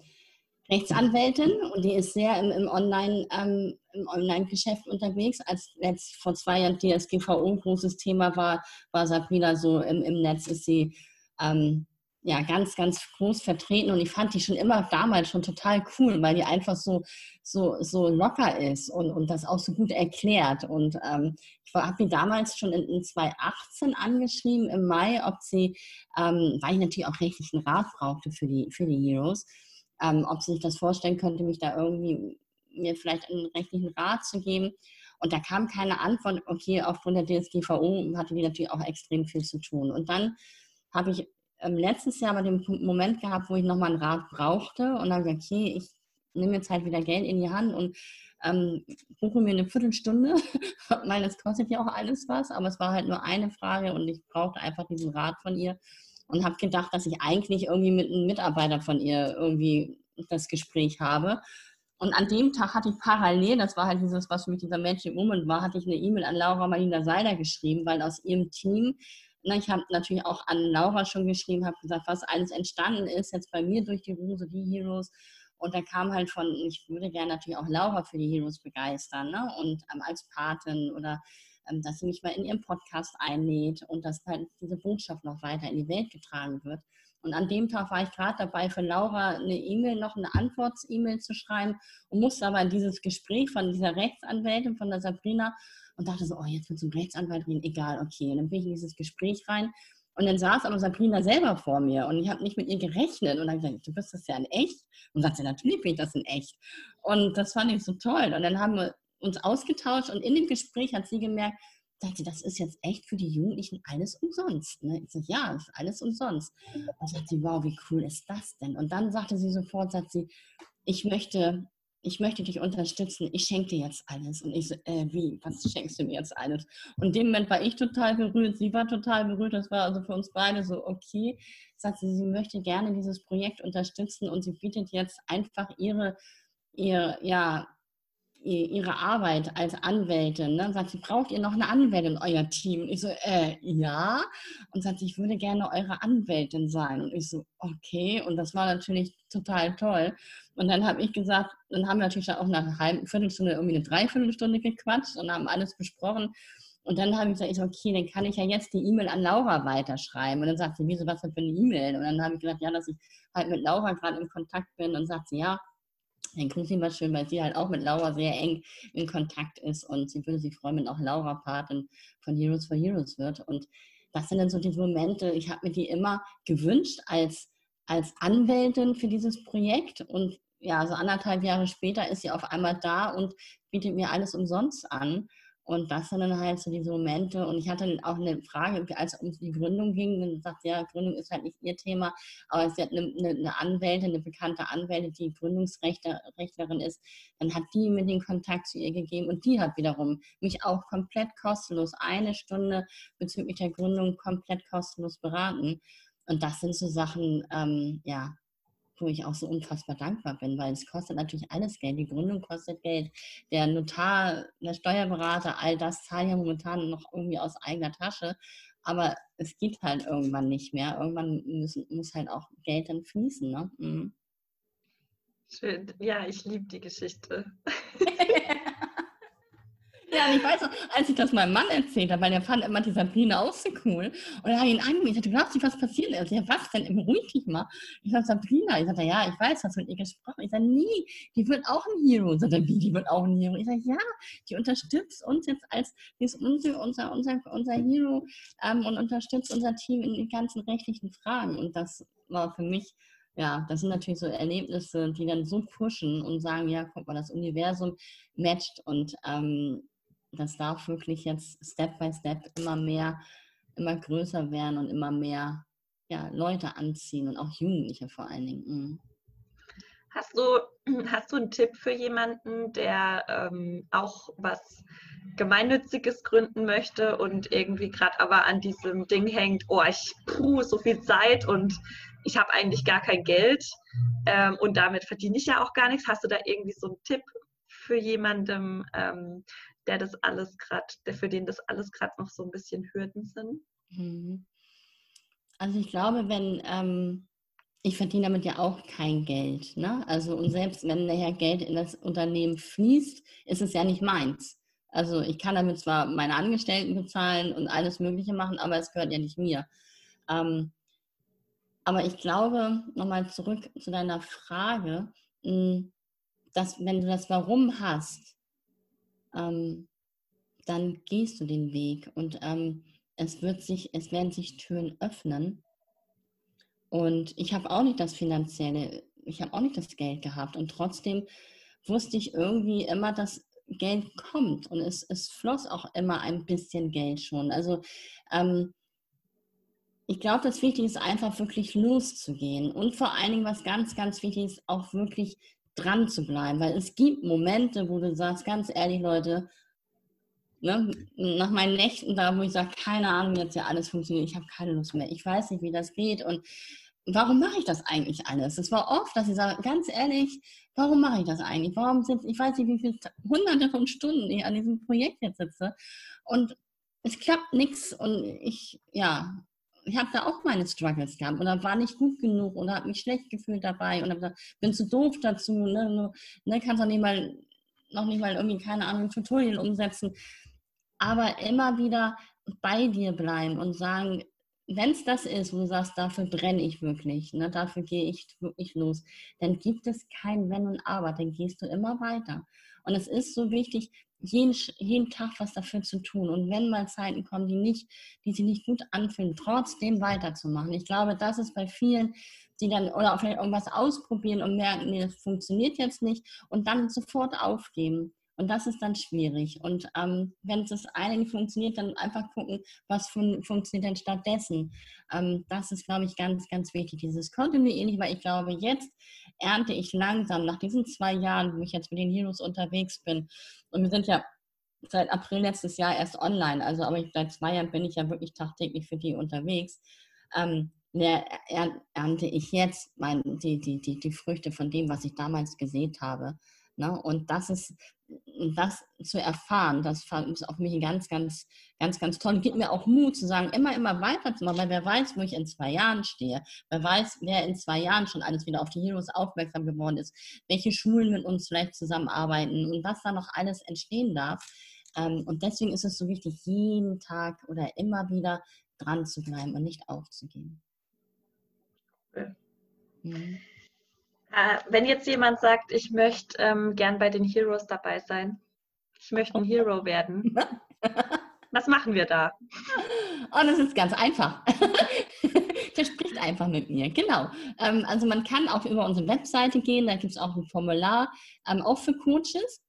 Rechtsanwältin und die ist sehr im, im Online, ähm, im Online-Geschäft unterwegs. Als jetzt vor zwei Jahren DSGVO ein großes Thema war, war Sabrina so im, im Netz, ist sie ähm, ja ganz, ganz groß vertreten und ich fand die schon immer damals schon total cool, weil die einfach so, so, so locker ist und, und das auch so gut erklärt. Und ähm, ich habe die damals schon in, in 2018 angeschrieben im Mai, ob sie, ähm, weil ich natürlich auch rechtlichen Rat brauchte für die, für die Heroes ähm, ob sie sich das vorstellen könnte, mich da irgendwie mir vielleicht einen rechtlichen Rat zu geben. Und da kam keine Antwort, okay, aufgrund der DSGVO hatte die natürlich auch extrem viel zu tun. Und dann habe ich ähm, letztes Jahr mal den Moment gehabt, wo ich nochmal einen Rat brauchte und dann gesagt, okay, ich nehme jetzt halt wieder Geld in die Hand und ähm, buche mir eine Viertelstunde, <laughs> weil das kostet ja auch alles was, aber es war halt nur eine Frage und ich brauchte einfach diesen Rat von ihr und habe gedacht, dass ich eigentlich irgendwie mit einem Mitarbeiter von ihr irgendwie das Gespräch habe. Und an dem Tag hatte ich parallel, das war halt dieses, was mit dieser Magic Woman war, hatte ich eine E-Mail an Laura Marina Seiler geschrieben, weil aus ihrem Team, na, ich habe natürlich auch an Laura schon geschrieben, habe gesagt, was alles entstanden ist, jetzt bei mir durch die Rose, die Heroes. Und da kam halt von, ich würde gerne natürlich auch Laura für die Heroes begeistern, ne? Und ähm, als Patin oder dass sie mich mal in ihren Podcast einlädt und dass halt diese Botschaft noch weiter in die Welt getragen wird. Und an dem Tag war ich gerade dabei, für Laura eine E-Mail, noch eine Antworts-E-Mail zu schreiben und musste aber in dieses Gespräch von dieser Rechtsanwältin, von der Sabrina, und dachte so, oh, jetzt wird zum Rechtsanwalt reden, egal, okay. Und dann bin ich in dieses Gespräch rein und dann saß aber Sabrina selber vor mir und ich habe nicht mit ihr gerechnet und dann gesagt, du bist das ja in echt? Und sagte, natürlich bin ich das in echt. Und das fand ich so toll. Und dann haben wir uns ausgetauscht und in dem Gespräch hat sie gemerkt, sagte, das ist jetzt echt für die Jugendlichen alles umsonst. Ne? Ich sage, ja, ist alles umsonst. Und sagt sie, wow, wie cool ist das denn? Und dann sagte sie sofort, sagt sie, ich möchte, ich möchte dich unterstützen, ich schenke dir jetzt alles. Und ich so, äh, wie, was schenkst du mir jetzt alles? Und in dem Moment war ich total berührt, sie war total berührt, das war also für uns beide so, okay. Sagt sie, sie möchte gerne dieses Projekt unterstützen und sie bietet jetzt einfach ihre, ihr, ja, ihre Arbeit als Anwältin. Ne? Sagt sie, braucht ihr noch eine Anwältin in euer Team? Und ich so, äh, ja. Und sagt sie, ich würde gerne eure Anwältin sein. Und ich so, okay. Und das war natürlich total toll. Und dann habe ich gesagt, dann haben wir natürlich auch nach einer halben Viertelstunde irgendwie eine Dreiviertelstunde gequatscht und haben alles besprochen. Und dann habe ich gesagt, ich so, okay, dann kann ich ja jetzt die E-Mail an Laura weiterschreiben. Und dann sagt sie, wieso, was für eine E-Mail? Und dann habe ich gesagt, ja, dass ich halt mit Laura gerade in Kontakt bin. Und sagt sie, ja, grüße sie mal schön, weil sie halt auch mit Laura sehr eng in Kontakt ist und sie würde sich freuen, wenn auch Laura Patin von Heroes for Heroes wird. Und das sind dann so diese Momente, ich habe mir die immer gewünscht als, als Anwältin für dieses Projekt und ja, so anderthalb Jahre später ist sie auf einmal da und bietet mir alles umsonst an. Und das sind dann halt so diese Momente. Und ich hatte auch eine Frage, als es um die Gründung ging, und sagt, ja, Gründung ist halt nicht ihr Thema, aber sie hat eine, eine Anwältin, eine bekannte Anwältin, die Gründungsrechtlerin ist, dann hat die mir den Kontakt zu ihr gegeben und die hat wiederum mich auch komplett kostenlos eine Stunde bezüglich der Gründung komplett kostenlos beraten. Und das sind so Sachen, ähm, ja, wo ich auch so unfassbar dankbar bin, weil es kostet natürlich alles Geld. Die Gründung kostet Geld. Der Notar, der Steuerberater, all das zahlen ja momentan noch irgendwie aus eigener Tasche. Aber es geht halt irgendwann nicht mehr. Irgendwann müssen, muss halt auch Geld dann fließen. Ne? Mhm. Schön. Ja, ich liebe die Geschichte. <laughs> Ja, und ich weiß noch, als ich das meinem Mann erzählt habe, weil der fand immer die Sabrina auch so cool. Und habe ich ihn angerufen, ich sagte, du glaubst nicht, was passiert ist? Ja, was denn? Beruhig dich mal. Ich sage, Sabrina. Ich sagte, ja, ich weiß, hast du mit ihr gesprochen? Ich sage, nie, die wird auch ein Hero. Ich sagte, wie, die wird auch ein Hero? Ich sage, ja, die unterstützt uns jetzt als, die ist unser, unser, unser, unser Hero ähm, und unterstützt unser Team in den ganzen rechtlichen Fragen. Und das war für mich ja, das sind natürlich so Erlebnisse, die dann so pushen und sagen, ja, guck mal, das Universum matcht und ähm, das darf wirklich jetzt Step by Step immer mehr, immer größer werden und immer mehr ja, Leute anziehen und auch Jugendliche vor allen Dingen. Mhm. Hast du, <clears throat> hast du einen Tipp für jemanden, der ähm, auch was Gemeinnütziges gründen möchte und irgendwie gerade aber an diesem Ding hängt, oh, ich puh, so viel Zeit und ich habe eigentlich gar kein Geld ähm, und damit verdiene ich ja auch gar nichts. Hast du da irgendwie so einen Tipp für jemandem, ähm, der das alles gerade, der für den das alles gerade noch so ein bisschen Hürden sind? Mhm. Also ich glaube, wenn ähm, ich verdiene damit ja auch kein Geld. Ne? Also und selbst wenn nachher Geld in das Unternehmen fließt, ist es ja nicht meins. Also ich kann damit zwar meine Angestellten bezahlen und alles Mögliche machen, aber es gehört ja nicht mir. Ähm, aber ich glaube, nochmal zurück zu deiner Frage, hm, dass wenn du das Warum hast, ähm, dann gehst du den Weg und ähm, es, wird sich, es werden sich Türen öffnen. Und ich habe auch nicht das finanzielle, ich habe auch nicht das Geld gehabt und trotzdem wusste ich irgendwie immer, dass Geld kommt und es, es floss auch immer ein bisschen Geld schon. Also ähm, ich glaube, das Wichtige ist einfach wirklich loszugehen und vor allen Dingen, was ganz, ganz wichtig ist, auch wirklich dran zu bleiben, weil es gibt Momente, wo du sagst, ganz ehrlich, Leute, ne, nach meinen Nächten da, wo ich sage, keine Ahnung, jetzt ja alles funktioniert, ich habe keine Lust mehr, ich weiß nicht, wie das geht und warum mache ich das eigentlich alles? Es war oft, dass ich sage, ganz ehrlich, warum mache ich das eigentlich? Warum sind, ich weiß nicht, wie viele hunderte von Stunden ich an diesem Projekt jetzt sitze und es klappt nichts und ich, ja, ich habe da auch meine Struggles gehabt oder war nicht gut genug oder habe mich schlecht gefühlt dabei und gesagt, bin zu doof dazu, ne, ne, kannst auch nicht mal, noch nicht mal irgendwie, keine Ahnung, Tutorial umsetzen. Aber immer wieder bei dir bleiben und sagen, wenn es das ist, wo du sagst, dafür brenne ich wirklich, ne, dafür gehe ich wirklich los, dann gibt es kein Wenn und Aber, dann gehst du immer weiter. Und es ist so wichtig, jeden, jeden Tag was dafür zu tun. Und wenn mal Zeiten kommen, die, nicht, die sich nicht gut anfühlen, trotzdem weiterzumachen. Ich glaube, das ist bei vielen, die dann oder vielleicht irgendwas ausprobieren und merken, nee, das funktioniert jetzt nicht und dann sofort aufgeben. Und das ist dann schwierig. Und ähm, wenn das eine nicht funktioniert, dann einfach gucken, was fun funktioniert denn stattdessen. Ähm, das ist, glaube ich, ganz, ganz wichtig. Dieses kontinuierlich, weil ich glaube, jetzt ernte ich langsam nach diesen zwei Jahren, wo ich jetzt mit den Heroes unterwegs bin. Und wir sind ja seit April letztes Jahr erst online. Also, aber ich, seit zwei Jahren bin ich ja wirklich tagtäglich für die unterwegs. Ähm, ernte ich jetzt mein, die, die, die, die Früchte von dem, was ich damals gesät habe. Ne? Und das ist, das zu erfahren, das ist auf mich ganz, ganz, ganz, ganz toll. Gibt mir auch Mut zu sagen, immer, immer weiter zu machen, weil wer weiß, wo ich in zwei Jahren stehe. Wer weiß, wer in zwei Jahren schon alles wieder auf die Heroes aufmerksam geworden ist, welche Schulen mit uns vielleicht zusammenarbeiten und was da noch alles entstehen darf. Ähm, und deswegen ist es so wichtig, jeden Tag oder immer wieder dran zu bleiben und nicht aufzugeben. Ja. Mhm. Äh, wenn jetzt jemand sagt, ich möchte ähm, gern bei den Heroes dabei sein, ich möchte ein Hero werden, <laughs> was machen wir da? Oh, das ist ganz einfach. <laughs> Der spricht einfach mit mir, genau. Ähm, also man kann auch über unsere Webseite gehen, da gibt es auch ein Formular, ähm, auch für Coaches.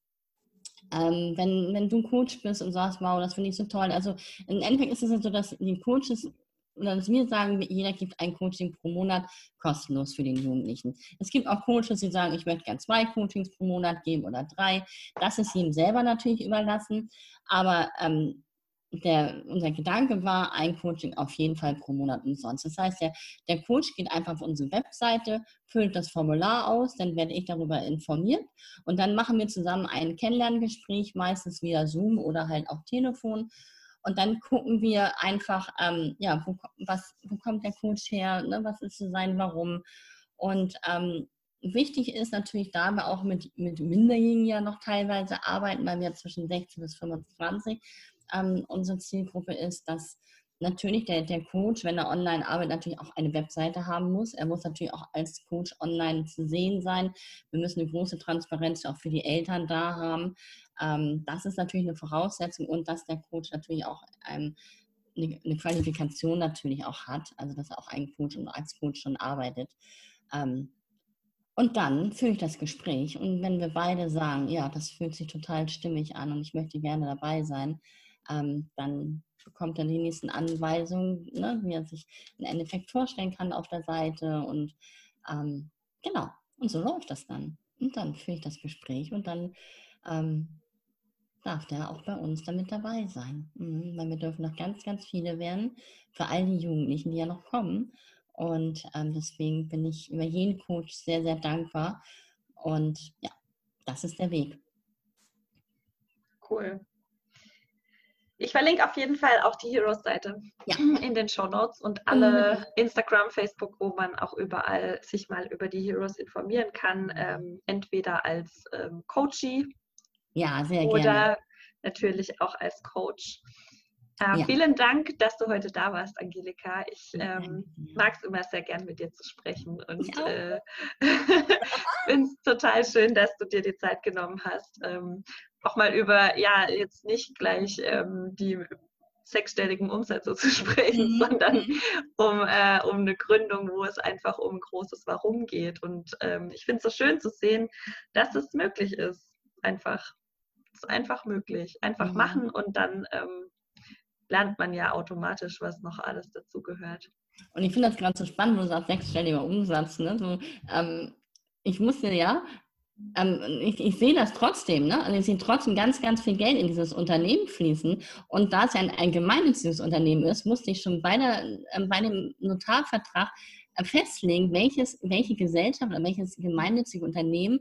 Ähm, wenn, wenn du Coach bist und sagst, wow, das finde ich so toll. Also im Endeffekt ist es so, dass die Coaches oder dass wir sagen, jeder gibt ein Coaching pro Monat kostenlos für den Jugendlichen. Es gibt auch Coaches, die sagen, ich möchte gern zwei Coachings pro Monat geben oder drei. Das ist ihm selber natürlich überlassen. Aber ähm, der, unser Gedanke war, ein Coaching auf jeden Fall pro Monat umsonst. Das heißt, der, der Coach geht einfach auf unsere Webseite, füllt das Formular aus, dann werde ich darüber informiert und dann machen wir zusammen ein Kennenlerngespräch, meistens via Zoom oder halt auch Telefon und dann gucken wir einfach, ähm, ja, wo, was, wo kommt der Coach her, ne? was ist so sein Warum. Und ähm, wichtig ist natürlich da wir auch mit, mit Minderjährigen ja noch teilweise arbeiten, weil wir zwischen 16 bis 25 ähm, unsere Zielgruppe ist, dass natürlich der, der Coach, wenn er online arbeitet, natürlich auch eine Webseite haben muss. Er muss natürlich auch als Coach online zu sehen sein. Wir müssen eine große Transparenz auch für die Eltern da haben. Ähm, das ist natürlich eine Voraussetzung und dass der Coach natürlich auch ähm, eine, eine, Qualifikation natürlich auch hat, also dass er auch ein Coach und als Coach schon arbeitet. Ähm, und dann führe ich das Gespräch und wenn wir beide sagen, ja, das fühlt sich total stimmig an und ich möchte gerne dabei sein, ähm, dann bekommt er die nächsten Anweisungen, ne, wie er sich im Endeffekt vorstellen kann auf der Seite. Und ähm, genau, und so läuft das dann. Und dann führe ich das Gespräch und dann ähm, darf der auch bei uns damit dabei sein. Mhm, weil wir dürfen noch ganz, ganz viele werden für all die Jugendlichen, die ja noch kommen. Und ähm, deswegen bin ich über jeden Coach sehr, sehr dankbar. Und ja, das ist der Weg. Cool. Ich verlinke auf jeden Fall auch die Heroes-Seite ja. in den Show Notes und alle mhm. Instagram, Facebook, wo man auch überall sich mal über die Heroes informieren kann, ähm, entweder als ähm, Coachie ja, sehr oder gerne. natürlich auch als Coach. Äh, ja. Vielen Dank, dass du heute da warst, Angelika. Ich ähm, mag es immer sehr gern, mit dir zu sprechen und äh, <laughs> finde es total schön, dass du dir die Zeit genommen hast, ähm, auch mal über, ja, jetzt nicht gleich ähm, die sechsstelligen Umsätze zu <laughs> sprechen, mhm. sondern mhm. um, äh, um eine Gründung, wo es einfach um ein großes Warum geht. Und ähm, ich finde es so schön zu sehen, dass es möglich ist. Einfach, es ist einfach möglich. Einfach mhm. machen und dann ähm, lernt man ja automatisch, was noch alles dazu gehört. Und ich finde das gerade so spannend, wo du sagst, sechsstelliger Umsatz. Ne? So, ähm, ich musste ja ähm, ich, ich, sehe das trotzdem, ne? Also ich sehe trotzdem ganz, ganz viel Geld in dieses Unternehmen fließen. Und da es ja ein, ein gemeinnütziges Unternehmen ist, musste ich schon bei, der, äh, bei dem Notarvertrag äh, festlegen, welches, welche Gesellschaft oder welches gemeinnützige Unternehmen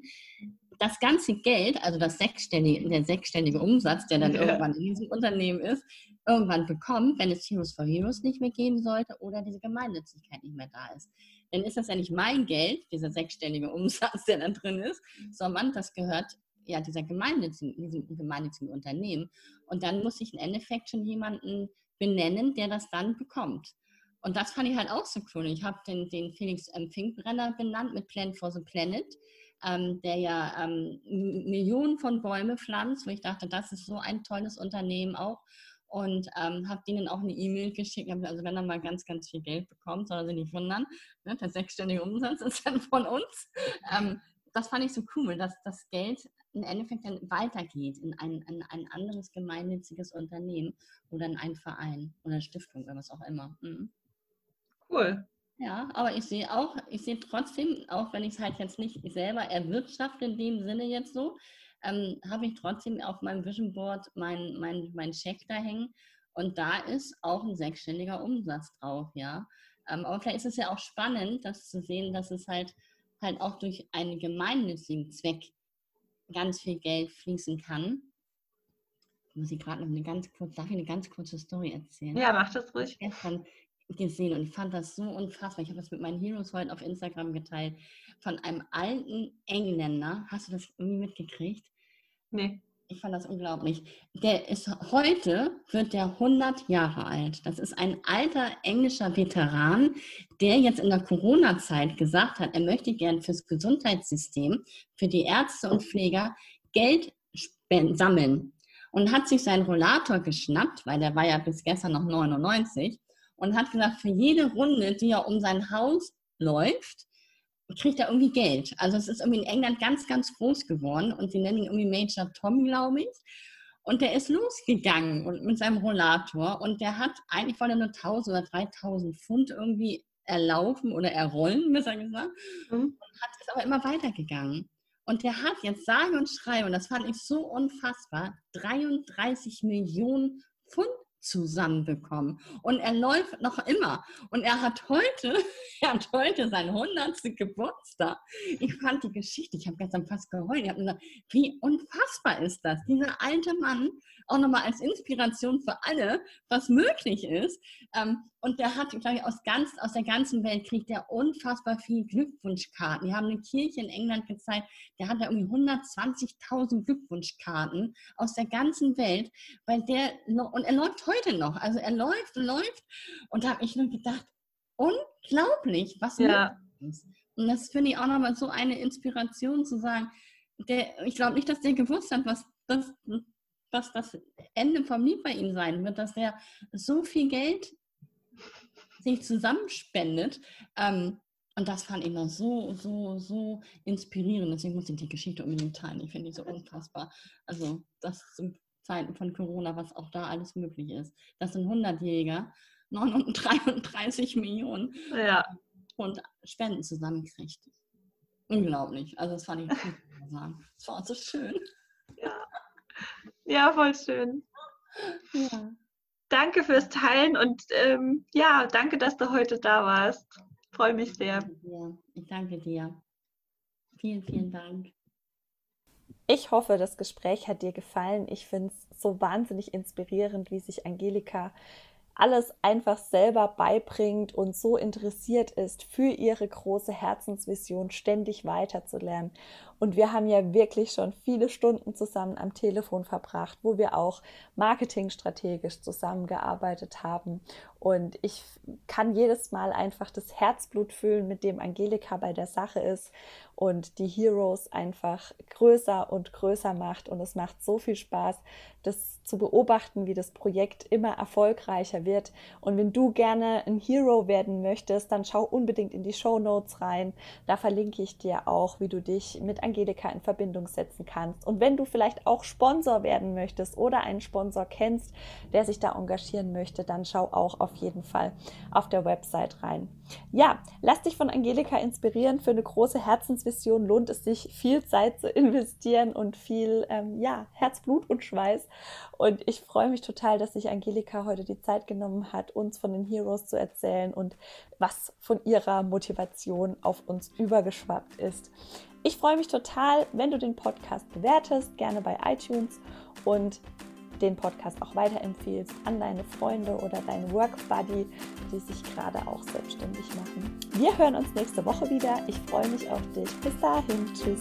das ganze Geld, also das sechsstellige, der sechsstellige Umsatz, der dann ja. irgendwann in diesem Unternehmen ist, irgendwann bekommt, wenn es Heroes for Heroes nicht mehr geben sollte oder diese Gemeinnützigkeit nicht mehr da ist dann ist das ja nicht mein Geld, dieser sechsstellige Umsatz, der da drin ist, sondern das gehört ja dieser gemeinnützigen, diesem gemeinnützigen Unternehmen. Und dann muss ich im Endeffekt schon jemanden benennen, der das dann bekommt. Und das fand ich halt auch so cool. Ich habe den, den Felix ähm, Finkbrenner benannt mit Plan for the Planet, ähm, der ja ähm, Millionen von Bäume pflanzt, wo ich dachte, das ist so ein tolles Unternehmen auch und ähm, habe denen auch eine E-Mail geschickt. Also wenn er mal ganz, ganz viel Geld bekommt, soll er sich nicht wundern. Ne? Der sechsstellige Umsatz ist dann von uns. Ähm, das fand ich so cool, dass das Geld im Endeffekt dann weitergeht in ein, in ein anderes gemeinnütziges Unternehmen oder in einen Verein oder Stiftung oder was auch immer. Mhm. Cool. Ja, aber ich sehe auch, ich sehe trotzdem, auch wenn ich es halt jetzt nicht selber erwirtschafte in dem Sinne jetzt so, ähm, habe ich trotzdem auf meinem Vision Board meinen mein, mein Check da hängen und da ist auch ein sechsstelliger Umsatz drauf, ja. Ähm, aber vielleicht ist es ja auch spannend, das zu sehen, dass es halt halt auch durch einen gemeinnützigen Zweck ganz viel Geld fließen kann. muss ich gerade noch eine ganz kurze, darf ich eine ganz kurze Story erzählen? Ja, mach das ruhig. Ich gestern gesehen und ich fand das so unfassbar. Ich habe das mit meinen Heroes heute auf Instagram geteilt. Von einem alten Engländer. Hast du das irgendwie mitgekriegt? Nee. Ich fand das unglaublich. Der ist heute, wird der 100 Jahre alt. Das ist ein alter englischer Veteran, der jetzt in der Corona-Zeit gesagt hat, er möchte gern fürs Gesundheitssystem, für die Ärzte und Pfleger Geld sammeln. Und hat sich seinen Rollator geschnappt, weil der war ja bis gestern noch 99, und hat gesagt, für jede Runde, die er um sein Haus läuft, kriegt er irgendwie Geld. Also es ist irgendwie in England ganz, ganz groß geworden und sie nennen ihn irgendwie Major Tom, glaube ich. Und der ist losgegangen und mit seinem Rollator und der hat eigentlich wollte nur 1000 oder 3000 Pfund irgendwie erlaufen oder errollen, <laughs> besser gesagt. Mhm. Und hat es aber immer weitergegangen. Und der hat jetzt sage und schreibe, und das fand ich so unfassbar, 33 Millionen Pfund zusammenbekommen. Und er läuft noch immer. Und er hat heute, <laughs> er hat heute seinen 100. Geburtstag. Ich fand die Geschichte, ich habe gestern fast geheult. Ich habe gesagt, wie unfassbar ist das? Dieser alte Mann, auch nochmal als Inspiration für alle, was möglich ist. Ähm, und der hat, glaube ich, aus, ganz, aus der ganzen Welt kriegt er unfassbar viele Glückwunschkarten. Die haben eine Kirche in England gezeigt, der hat da irgendwie 120.000 Glückwunschkarten aus der ganzen Welt, weil der und er läuft heute noch. Also er läuft läuft. Und da habe ich nur gedacht, unglaublich, was ja. ist. Und das finde ich auch nochmal so eine Inspiration zu sagen, der, ich glaube nicht, dass der gewusst hat, was das, was das Ende vom Lied bei ihm sein wird, dass er so viel Geld sich zusammenspendet. Ähm, und das fand ich noch so, so, so inspirierend. Deswegen muss ich die Geschichte unbedingt teilen. Ich finde die so unfassbar. Also, das sind Zeiten von Corona, was auch da alles möglich ist. Das sind 100-Jähriger, 33 <laughs> Millionen ja. und Spenden zusammenkriegt. Unglaublich. Also, das fand ich sagen. Das war so schön. Ja, ja voll schön. Ja. Danke fürs Teilen und ähm, ja, danke, dass du heute da warst. Freue mich sehr. Ich danke dir. Vielen, vielen Dank. Ich hoffe, das Gespräch hat dir gefallen. Ich finde es so wahnsinnig inspirierend, wie sich Angelika alles einfach selber beibringt und so interessiert ist, für ihre große Herzensvision ständig weiterzulernen. Und wir haben ja wirklich schon viele Stunden zusammen am Telefon verbracht, wo wir auch marketingstrategisch zusammengearbeitet haben. Und ich kann jedes Mal einfach das Herzblut fühlen, mit dem Angelika bei der Sache ist und die Heroes einfach größer und größer macht. Und es macht so viel Spaß, das zu beobachten, wie das Projekt immer erfolgreicher wird. Und wenn du gerne ein Hero werden möchtest, dann schau unbedingt in die Show Notes rein. Da verlinke ich dir auch, wie du dich mit Angelika in Verbindung setzen kannst. Und wenn du vielleicht auch Sponsor werden möchtest oder einen Sponsor kennst, der sich da engagieren möchte, dann schau auch auf jeden Fall auf der Website rein. Ja, lass dich von Angelika inspirieren. Für eine große Herzensvision lohnt es sich, viel Zeit zu investieren und viel ähm, ja, Herzblut und Schweiß. Und ich freue mich total, dass sich Angelika heute die Zeit genommen hat, uns von den Heroes zu erzählen und was von ihrer Motivation auf uns übergeschwappt ist. Ich freue mich total, wenn du den Podcast bewertest, gerne bei iTunes und den Podcast auch weiterempfehlst an deine Freunde oder deine Work Buddy, die sich gerade auch selbstständig machen. Wir hören uns nächste Woche wieder. Ich freue mich auf dich. Bis dahin. Tschüss.